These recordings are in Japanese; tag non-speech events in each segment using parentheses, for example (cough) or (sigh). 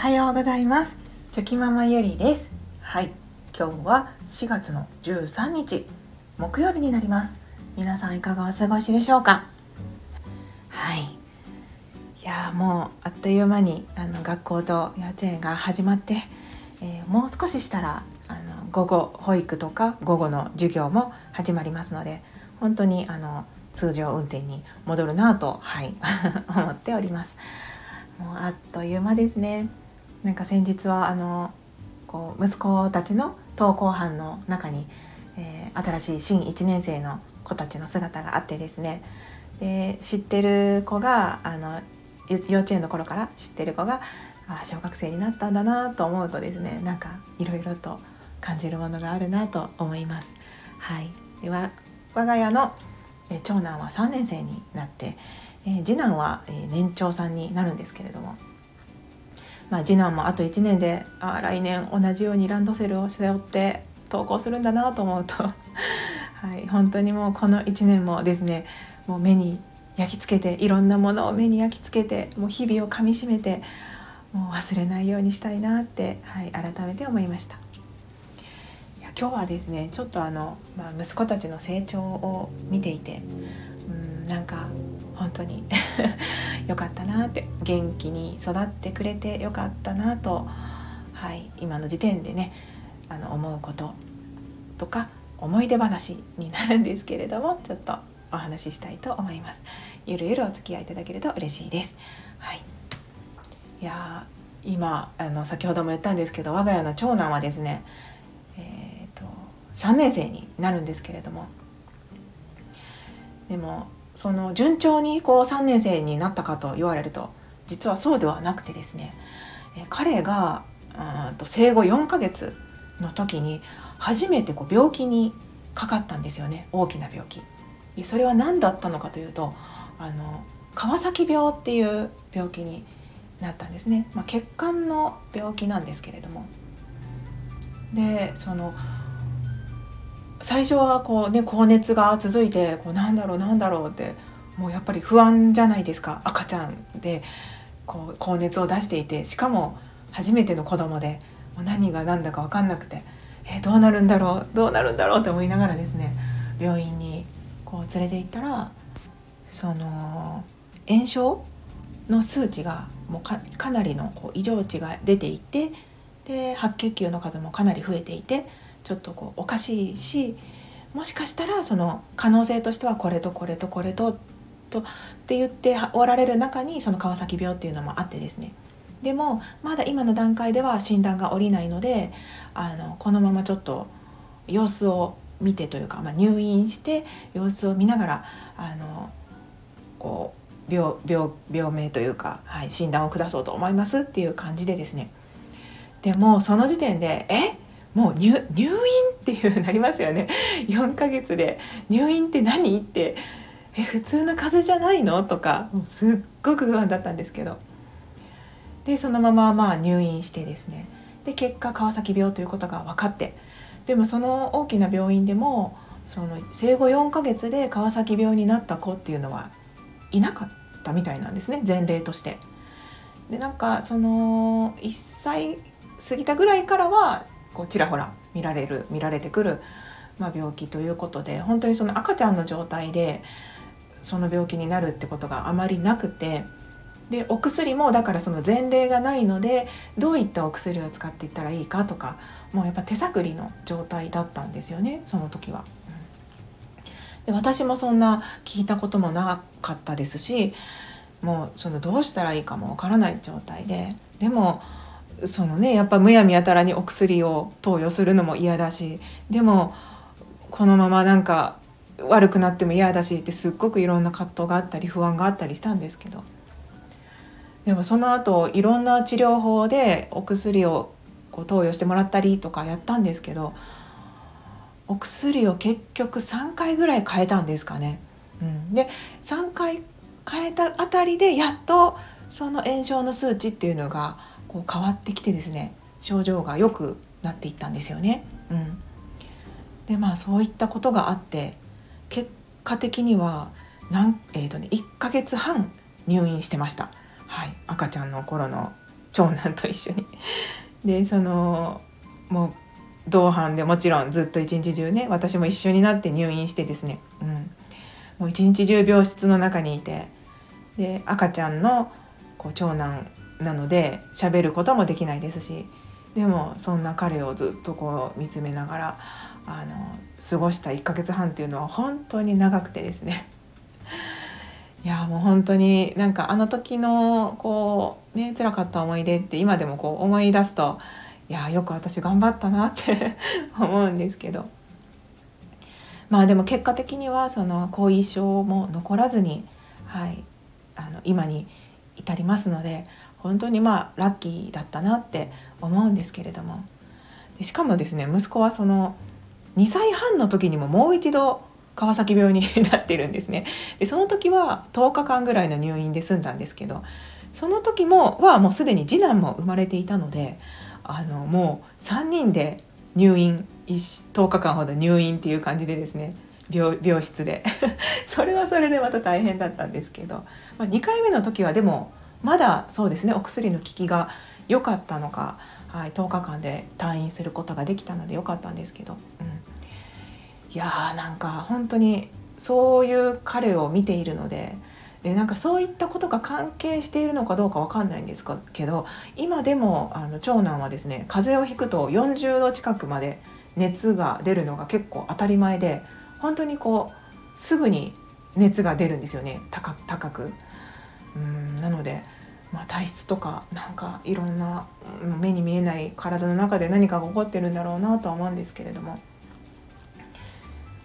はようございます。チョキママゆりです。はい。今日は4月の13日木曜日になります。皆さんいかがお過ごしでしょうか？はい。いやもうあっという間にあの学校と幼稚園が始まって、えー、もう少ししたらあの午後保育とか午後の授業も始まりますので本当にあの通常運転に戻るなとはい。(laughs) 思っております。もうあっという間ですね。なんか先日はあのこう息子たちの登校班の中に、えー、新しい新1年生の子たちの姿があってですねで知ってる子があの幼稚園の頃から知ってる子があ小学生になったんだなと思うとですねなんかいろいろと感じるものがあるなと思います。はい、では我が家の長男は3年生になって、えー、次男は、え年長さんになるんですけれども、まあ、次男もあと1年であ来年同じようにランドセルを背負って登校するんだなと思うと (laughs) はい、本当にもうこの1年もですねもう目に焼き付けていろんなものを目に焼き付けてもう日々をかみしめてもう忘れないようにしたいなって、はい、改めて思いました。今日はですねちょっとあの、まあ、息子たちの成長を見ていてうんなんか本当に。(laughs) 良かったなって元気に育ってくれてよかったなと、はい、今の時点でねあの思うこととか思い出話になるんですけれどもちょっとお話ししたいと思います。ゆるゆるお付き合いいただけると嬉しいです。はい。いや今あの先ほども言ったんですけど我が家の長男はですねえーと、と3年生になるんですけれども。でもその順調にこう3年生になったかと言われると実はそうではなくてですね彼がと生後4ヶ月の時に初めてこう病気にかかったんですよね。大きな病気。でそれは何だったのかというとあの川崎病っていう病気になったんですね、まあ、血管の病気なんですけれども。でその最初はこうね高熱が続いてこうなんだろうなんだろうってもうやっぱり不安じゃないですか。赤ちゃんでこう高熱を出していてしかも初めての子供でもう何が何だか分かんなくてえどうなるんだろうどうなるんだろうって思いながらですね病院にこう連れて行ったらその炎症の数値がもうかなりのこう異常値が出ていてで白血球の数もかなり増えていてちょっとこうおかしいしもしかしたらその可能性としてはこれとこれとこれととって言っておられる中にその川崎病っていうのもあってですね。でもまだ今の段階では診断が下りないのであのこのままちょっと様子を見てというか、まあ、入院して様子を見ながらあのこう病病病名というか、はい、診断を下そうと思いますっていう感じでですね。でもその時点で「えもう入入院っていうなりますよね。(laughs) 4ヶ月で。入院って何って。え普通の風邪じゃないの？とかもうすっごく不安だったんですけど。でそのまままあ入院してですね。で結果川崎病ということが分かって。でもその大きな病院でもその生後4ヶ月で川崎病になった子っていうのはいなかったみたいなんですね。前例として。でなんかその1歳過ぎたぐらいからはこうちらほら見られる見られてくる、まあ、病気ということで本当にその赤ちゃんの状態でその病気になるってことがあまりなくてでお薬もだからその前例がないのでどういったお薬を使っていったらいいかとかもうやっぱ手探りの状態だったんですよねその時は。で私もそんな聞いたこともなかったですしもうそのどうしたらいいかもわからない状態ででもそのねやっぱむやみやたらにお薬を投与するのも嫌だしでもこのままなんか悪くなっても嫌だしってすっごくいろんな葛藤があったり不安があったりしたんですけどでもその後いろんな治療法でお薬をこう投与してもらったりとかやったんですけどお薬を結局3回ぐらい変えたんですかね。うん、で3回変えたあたりでやっとその炎症の数値っていうのがこう変わってきてですね症状が良くなっていったんですよね。うん、でまあそういったことがあって結果的にはなん、えーとね、1ヶ月半入院してました、はい、赤ちゃんの頃の長男と一緒に。(laughs) でそのもう同伴でもちろんずっと一日中ね私も一緒になって入院してですね、うん、もう一日中病室の中にいてで赤ちゃんのこう長男なので喋ることもできないですしでもそんな彼をずっとこう見つめながらあの過ごした1ヶ月半っていうのは本当に長くてですね。(laughs) いやもう本当になんかあの時のこうね辛かった思い出って今でもこう思い出すといやよく私頑張ったなって (laughs) 思うんですけど。まあでも結果的にはその後遺症も残らずに、はい、あの今に至りますので本当にまあラッキーだったなって思うんですけれども。でしかもですね息子はその2歳半の時にももう一度川崎病になってるんですね。でその時は10日間ぐらいの入院で済んだんですけどその時もはもうすでに次男も生まれていたのであのもう3人で入院10日間ほど入院っていう感じでですね病病室で。(laughs) それはそれでまた大変だったんですけど、まあ、2回目の時はでもまだそうですねお薬の効きが良かったのか、はい、10日間で退院することができたので良かったんですけど、うん、いやーなんか本当にそういう彼を見ているので。でなんかそういったことが関係しているのかどうかわかんないんですけど今でもあの長男はですね風邪をひくと40度近くまで熱が出るのが結構当たり前で本当にこうすぐに熱が出るんですよね高く。うんなので、まあ、体質とかなんかいろんな目に見えない体の中で何かが起こってるんだろうなとは思うんですけれども。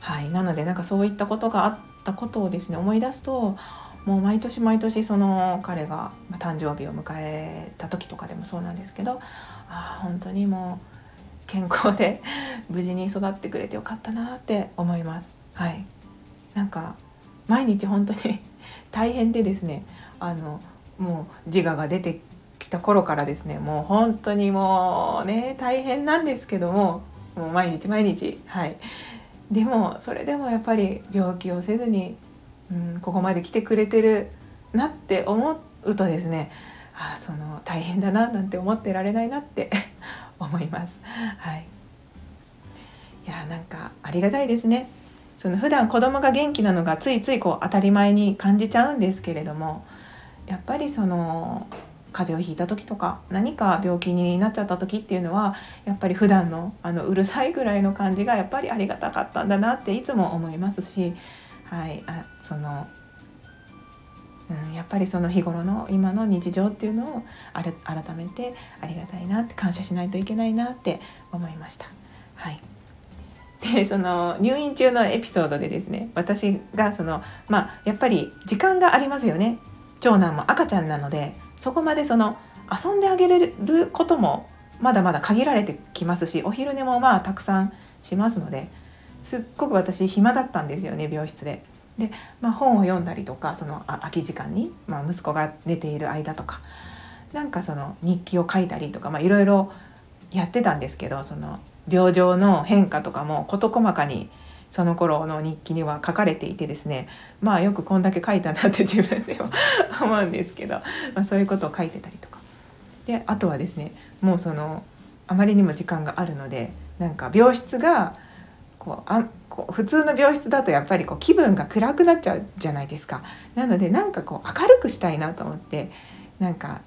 はい、なのでなんかそういったことがあったことをですね思い出すともう毎年毎年その彼が誕生日を迎えた時とかでもそうなんですけどああ本当にもう健康で無事に育ってくれてよかったなって思います。はい、なんか毎日本当に (laughs) 大変でですねあのもう自我が出てきた頃からですねもう本当にもうね大変なんですけどももう毎日毎日はいでもそれでもやっぱり病気をせずにうん、ここまで来てくれてるなって思うとですねあその大変だななんて思ってられないなって (laughs) 思います。はい、いやなんかありがたいですね。その普段子供が元気なのがついついこう当たり前に感じちゃうんですけれどもやっぱりその風邪をひいた時とか何か病気になっちゃった時っていうのはやっぱり普段のあのうるさいぐらいの感じがやっぱりありがたかったんだなっていつも思いますしはい、あその、うん、やっぱりその日頃の今の日常っていうのを改めてありがたいなって感謝しないといけないなって思いました。はいでその入院中のエピソードでですね私がそのまあやっぱり時間がありますよね長男も赤ちゃんなのでそこまでその遊んであげれることもまだまだ限られてきますしお昼寝もまあたくさんしますのですっごく私暇だったんですよね病室で。で、まあ、本を読んだりとかその空き時間に、まあ、息子が寝ている間とかなんかその日記を書いたりとかいろいろやってたんですけどその病状の変化とかも事細かにその頃の日記には書かれていてですねまあよくこんだけ書いたなって自分では思うんですけど、まあ、そういうことを書いてたりとか。であとはですねもうそのあまりにも時間があるのでなんか病室がこうあこう普通の病室だとやっぱりこう気分が暗くなっちゃうじゃないですか。なのでなんかこう明るくしたいなと思ってなんか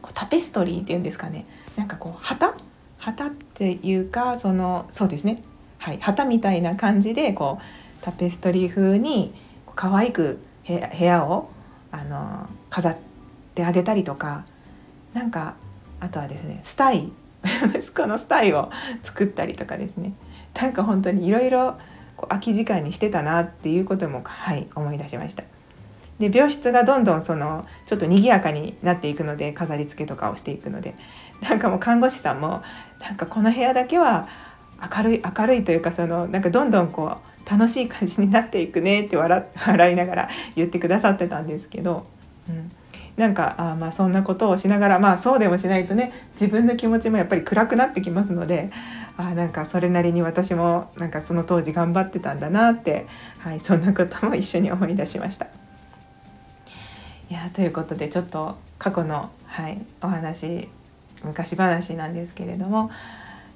こうタペストリーっていうんですかね。なんかこう旗？旗っていうかそのそうですね。はい旗みたいな感じでこうタペストリー風に可愛く部屋をあの飾ってあげたりとかなんかあとはですねスタイ息子のスタイを (laughs) 作ったりとかですねなんか本当にいろいろ空き時間にしてたなっていうこともはい思い出しました。で病室がどんどんそのちょっと賑やかになっていくので飾り付けとかをしていくのでなんかもう看護師さんもなんかこの部屋だけは明るい明るいというかそのなんかどんどんこう楽しい感じになっていくねって (laughs) 笑いながら言ってくださってたんですけど、うん、なんかあまあそんなことをしながらまあそうでもしないとね自分の気持ちもやっぱり暗くなってきますのであなんかそれなりに私もなんかその当時頑張ってたんだなって、はい、そんなことも一緒に思い出しました。いやということでちょっと過去の、はい、お話昔話なんですけれども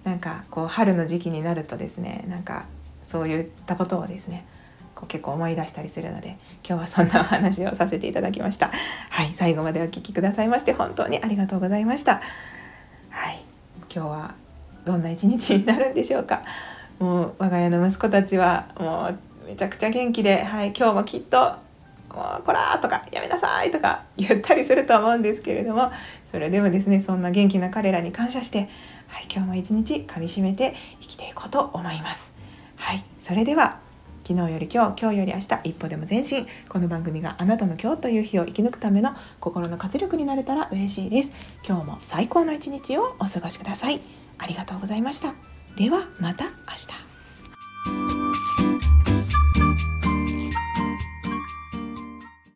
なんかこう春の時期になるとですねなんかそういったことをですねこう結構思い出したりするので今日はそんなお話をさせていただきましたはい最後までお聴きくださいまして本当にありがとうございましたはい今日はどんな一日になるんでしょうかもう我が家の息子たちはもうめちゃくちゃ元気で、はい、今日もきっともうこら!」とか「やめなさい!」とか言ったりすると思うんですけれどもそれでもですねそんな元気な彼らに感謝して、はい、今日も一日かみしめて生きていこうと思います。はい、それでは昨日より今日今日より明日一歩でも前進。この番組があなたの今日という日を生き抜くための心の活力になれたら嬉しいです。今日も最高の一日をお過ごしください。ありがとうございました。ではまた明日。